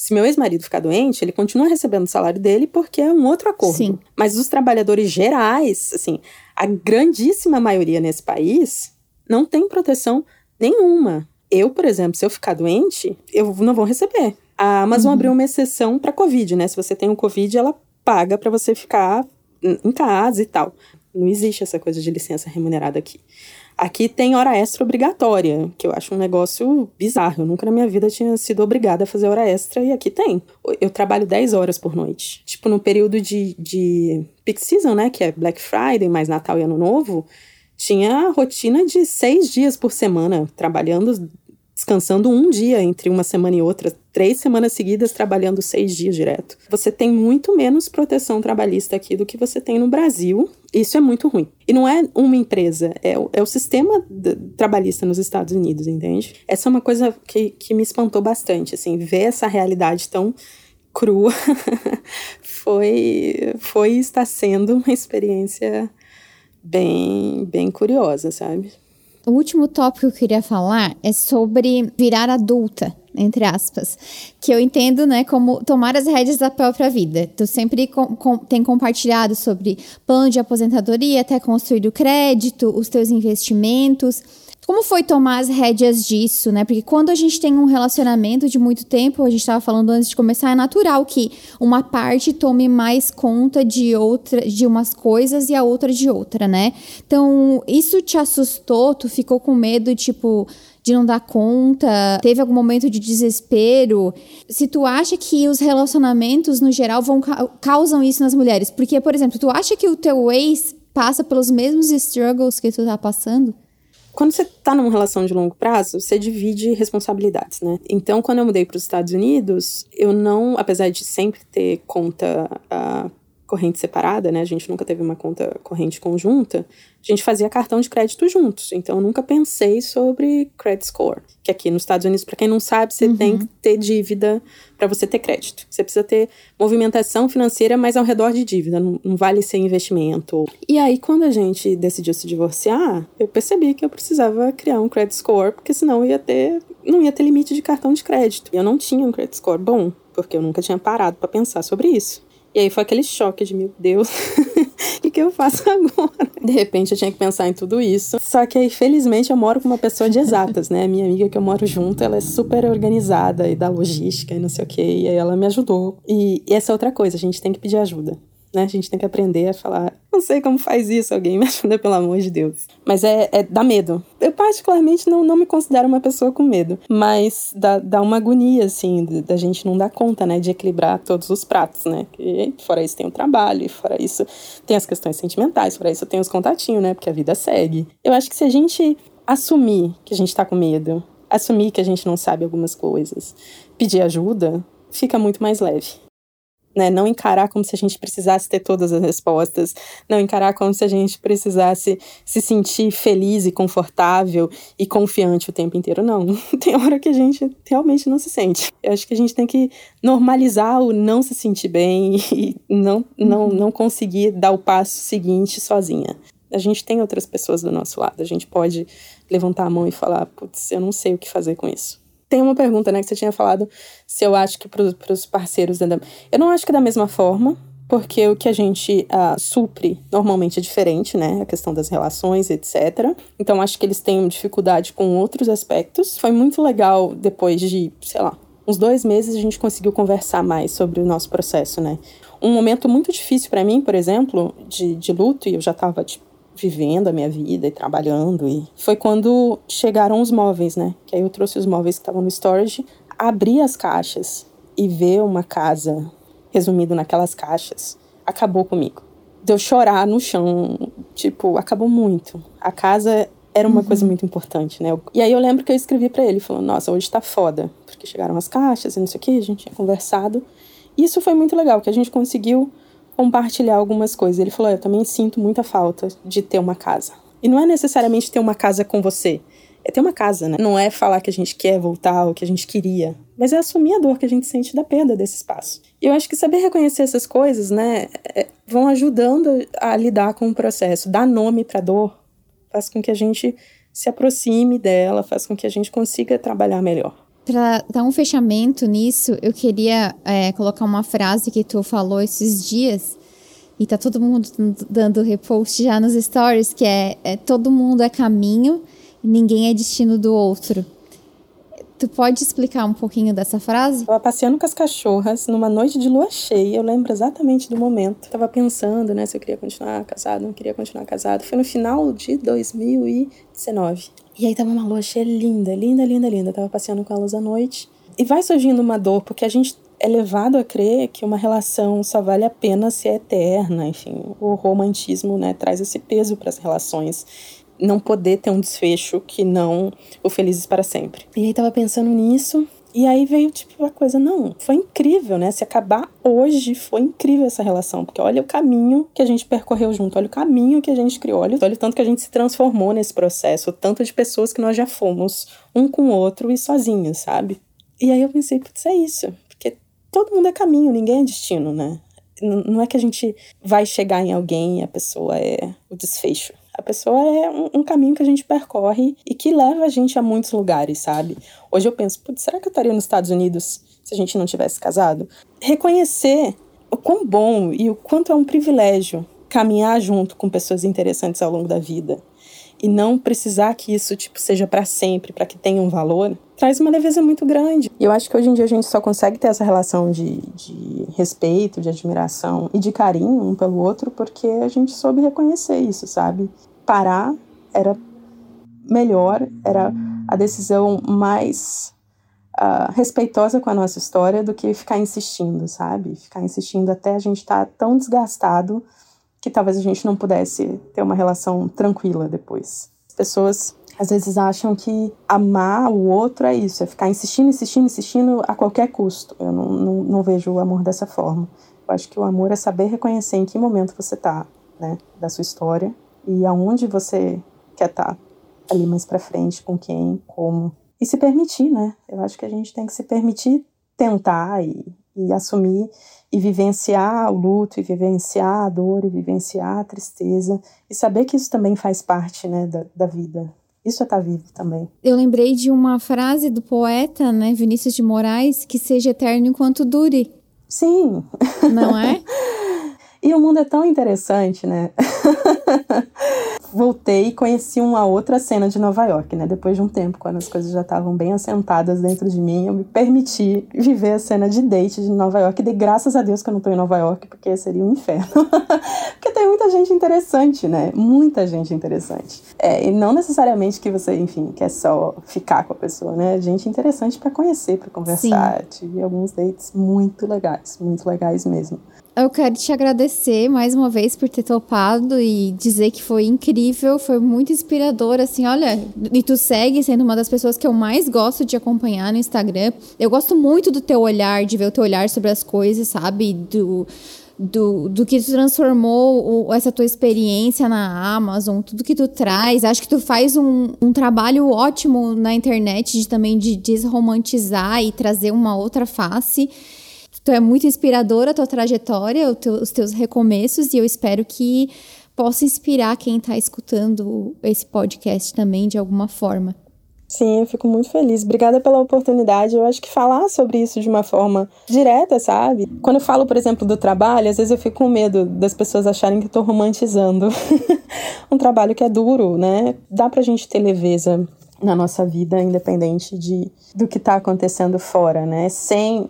S2: Se meu ex-marido ficar doente, ele continua recebendo o salário dele porque é um outro acordo.
S1: Sim.
S2: Mas os trabalhadores gerais, assim, a grandíssima maioria nesse país não tem proteção nenhuma. Eu, por exemplo, se eu ficar doente, eu não vou receber. A Amazon uhum. abriu uma exceção para Covid, né? Se você tem o um Covid, ela paga para você ficar em casa e tal. Não existe essa coisa de licença remunerada aqui. Aqui tem hora extra obrigatória, que eu acho um negócio bizarro. Eu nunca na minha vida tinha sido obrigada a fazer hora extra e aqui tem. Eu trabalho 10 horas por noite. Tipo, no período de, de peak season, né, que é Black Friday, mais Natal e Ano Novo, tinha rotina de seis dias por semana, trabalhando descansando um dia entre uma semana e outra, três semanas seguidas trabalhando seis dias direto. Você tem muito menos proteção trabalhista aqui do que você tem no Brasil. Isso é muito ruim. E não é uma empresa, é o, é o sistema trabalhista nos Estados Unidos, entende? Essa é uma coisa que, que me espantou bastante, assim, ver essa realidade tão crua foi, foi está sendo uma experiência bem, bem curiosa, sabe?
S1: O último tópico que eu queria falar é sobre virar adulta, entre aspas, que eu entendo, né, como tomar as rédeas da própria vida. Tu sempre com, com, tem compartilhado sobre plano de aposentadoria, até construir o crédito, os teus investimentos. Como foi tomar as rédeas disso, né? Porque quando a gente tem um relacionamento de muito tempo, a gente estava falando antes de começar, é natural que uma parte tome mais conta de outra, de umas coisas e a outra de outra, né? Então, isso te assustou? Tu ficou com medo, tipo, de não dar conta? Teve algum momento de desespero? Se tu acha que os relacionamentos, no geral, vão causam isso nas mulheres? Porque, por exemplo, tu acha que o teu ex passa pelos mesmos struggles que tu tá passando?
S2: Quando você está numa relação de longo prazo, você divide responsabilidades, né? Então, quando eu mudei para os Estados Unidos, eu não, apesar de sempre ter conta uh, corrente separada, né? A gente nunca teve uma conta corrente conjunta a gente fazia cartão de crédito juntos. Então, eu nunca pensei sobre credit score. Que aqui nos Estados Unidos, para quem não sabe, você uhum. tem que ter dívida para você ter crédito. Você precisa ter movimentação financeira, mas ao redor de dívida. Não, não vale ser investimento. E aí, quando a gente decidiu se divorciar, eu percebi que eu precisava criar um credit score, porque senão ia ter, não ia ter limite de cartão de crédito. E eu não tinha um credit score bom, porque eu nunca tinha parado para pensar sobre isso. E aí foi aquele choque de, meu Deus, o que, que eu faço agora? De repente eu tinha que pensar em tudo isso. Só que aí, felizmente, eu moro com uma pessoa de exatas, né? Minha amiga que eu moro junto, ela é super organizada e da logística e não sei o quê. E aí ela me ajudou. E, e essa é outra coisa, a gente tem que pedir ajuda né? A gente tem que aprender a falar, não sei como faz isso, alguém me ajuda, pelo amor de Deus. Mas é, é dá medo. Eu, particularmente, não, não me considero uma pessoa com medo, mas dá, dá uma agonia, assim, da gente não dar conta, né, de equilibrar todos os pratos, né? Fora isso tem o trabalho, fora isso tem as questões sentimentais, fora isso tem os contatinhos, né? Porque a vida segue. Eu acho que se a gente assumir que a gente tá com medo, assumir que a gente não sabe algumas coisas, pedir ajuda, fica muito mais leve né? Não encarar como se a gente precisasse ter todas as respostas, não encarar como se a gente precisasse se sentir feliz e confortável e confiante o tempo inteiro. Não, tem hora que a gente realmente não se sente. Eu acho que a gente tem que normalizar o não se sentir bem e não, não, uhum. não conseguir dar o passo seguinte sozinha. A gente tem outras pessoas do nosso lado, a gente pode levantar a mão e falar: putz, eu não sei o que fazer com isso tem uma pergunta, né, que você tinha falado se eu acho que para os parceiros. Da... Eu não acho que é da mesma forma, porque o que a gente uh, supre normalmente é diferente, né? A questão das relações, etc. Então acho que eles têm dificuldade com outros aspectos. Foi muito legal depois de, sei lá, uns dois meses a gente conseguiu conversar mais sobre o nosso processo, né? Um momento muito difícil para mim, por exemplo, de, de luto, e eu já tava, tipo, vivendo a minha vida e trabalhando. E foi quando chegaram os móveis, né? Que aí eu trouxe os móveis que estavam no storage, abri as caixas e ver uma casa resumido naquelas caixas acabou comigo. Deu chorar no chão, tipo, acabou muito. A casa era uma uhum. coisa muito importante, né? E aí eu lembro que eu escrevi para ele, falando: "Nossa, hoje tá foda", porque chegaram as caixas e não sei o que, a gente tinha conversado. E isso foi muito legal, que a gente conseguiu compartilhar algumas coisas. Ele falou: Eu também sinto muita falta de ter uma casa. E não é necessariamente ter uma casa com você, é ter uma casa, né? Não é falar que a gente quer voltar ou que a gente queria, mas é assumir a dor que a gente sente da perda desse espaço. E eu acho que saber reconhecer essas coisas, né, é, vão ajudando a lidar com o processo. Dar nome para dor faz com que a gente se aproxime dela, faz com que a gente consiga trabalhar melhor.
S1: Para dar um fechamento nisso, eu queria é, colocar uma frase que tu falou esses dias, e tá todo mundo dando repost já nos stories, que é, é todo mundo é caminho ninguém é destino do outro. Tu pode explicar um pouquinho dessa frase?
S2: Tava passeando com as cachorras numa noite de lua cheia, eu lembro exatamente do momento. Tava pensando, né, se eu queria continuar casado, não queria continuar casado. Foi no final de 2019. E aí tava uma lua cheia linda, linda, linda, linda. tava passeando com elas à noite. E vai surgindo uma dor, porque a gente é levado a crer que uma relação só vale a pena se é eterna, enfim, o romantismo, né, traz esse peso para as relações não poder ter um desfecho que não o Felizes para Sempre. E aí tava pensando nisso, e aí veio tipo a coisa, não, foi incrível, né? Se acabar hoje, foi incrível essa relação, porque olha o caminho que a gente percorreu junto, olha o caminho que a gente criou, olha, olha o tanto que a gente se transformou nesse processo, o tanto de pessoas que nós já fomos, um com o outro e sozinhos, sabe? E aí eu pensei, putz, é isso, porque todo mundo é caminho, ninguém é destino, né? Não é que a gente vai chegar em alguém e a pessoa é o desfecho. A pessoa é um, um, caminho que a gente percorre e que leva a gente a muitos lugares, sabe? Hoje eu penso, putz, será que eu estaria nos Estados Unidos se a gente não tivesse casado? Reconhecer o quão bom e o quanto é um privilégio caminhar junto com pessoas interessantes ao longo da vida e não precisar que isso tipo seja para sempre, para que tenha um valor, traz uma leveza muito grande. E eu acho que hoje em dia a gente só consegue ter essa relação de, de respeito, de admiração e de carinho um pelo outro porque a gente soube reconhecer isso, sabe? Parar era melhor, era a decisão mais uh, respeitosa com a nossa história do que ficar insistindo, sabe? Ficar insistindo até a gente estar tá tão desgastado que talvez a gente não pudesse ter uma relação tranquila depois. As pessoas às vezes acham que amar o outro é isso, é ficar insistindo, insistindo, insistindo a qualquer custo. Eu não, não, não vejo o amor dessa forma. Eu acho que o amor é saber reconhecer em que momento você está, né, da sua história e aonde você quer estar tá ali mais para frente, com quem, como. E se permitir, né? Eu acho que a gente tem que se permitir tentar e, e assumir e vivenciar o luto, e vivenciar a dor, e vivenciar a tristeza, e saber que isso também faz parte né, da, da vida. Isso é estar tá vivo também.
S1: Eu lembrei de uma frase do poeta, né, Vinícius de Moraes, que seja eterno enquanto dure.
S2: Sim.
S1: Não é?
S2: E o mundo é tão interessante, né? Voltei e conheci uma outra cena de Nova York, né? Depois de um tempo, quando as coisas já estavam bem assentadas dentro de mim, eu me permiti viver a cena de date de Nova York. E dei graças a Deus que eu não tô em Nova York, porque seria um inferno. porque tem muita gente interessante, né? Muita gente interessante. É, e não necessariamente que você, enfim, quer só ficar com a pessoa, né? Gente interessante para conhecer, para conversar. Sim. Tive alguns dates muito legais, muito legais mesmo.
S1: Eu quero te agradecer mais uma vez por ter topado e dizer que foi incrível, foi muito inspirador, assim, olha, e tu segue sendo uma das pessoas que eu mais gosto de acompanhar no Instagram. Eu gosto muito do teu olhar, de ver o teu olhar sobre as coisas, sabe? Do, do, do que tu transformou o, essa tua experiência na Amazon, tudo que tu traz. Acho que tu faz um, um trabalho ótimo na internet de também de desromantizar e trazer uma outra face. Tu é muito inspiradora a tua trajetória, teu, os teus recomeços, e eu espero que possa inspirar quem está escutando esse podcast também de alguma forma.
S2: Sim, eu fico muito feliz. Obrigada pela oportunidade. Eu acho que falar sobre isso de uma forma direta, sabe? Quando eu falo, por exemplo, do trabalho, às vezes eu fico com medo das pessoas acharem que estou romantizando um trabalho que é duro, né? Dá pra gente ter leveza na nossa vida, independente de do que está acontecendo fora, né? Sem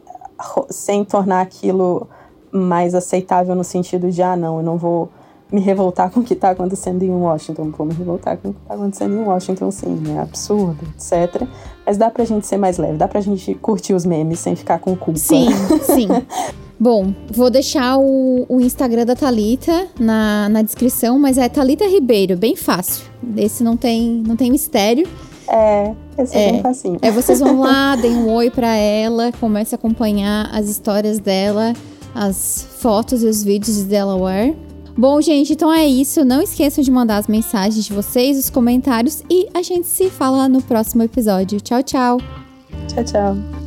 S2: sem tornar aquilo mais aceitável no sentido de, ah, não, eu não vou me revoltar com o que está acontecendo em Washington, vou me revoltar com o que está acontecendo em Washington, sim, é absurdo, etc. Mas dá pra gente ser mais leve, dá pra gente curtir os memes sem ficar com culpa.
S1: Sim, sim. Bom, vou deixar o, o Instagram da Talita na, na descrição, mas é Talita Ribeiro, bem fácil. Esse não tem, não tem mistério.
S2: É, esse é, é bem facinho.
S1: É, vocês vão lá, deem um oi pra ela, comece a acompanhar as histórias dela, as fotos e os vídeos de Delaware. Bom, gente, então é isso. Não esqueçam de mandar as mensagens de vocês, os comentários e a gente se fala no próximo episódio. Tchau, tchau.
S2: Tchau, tchau.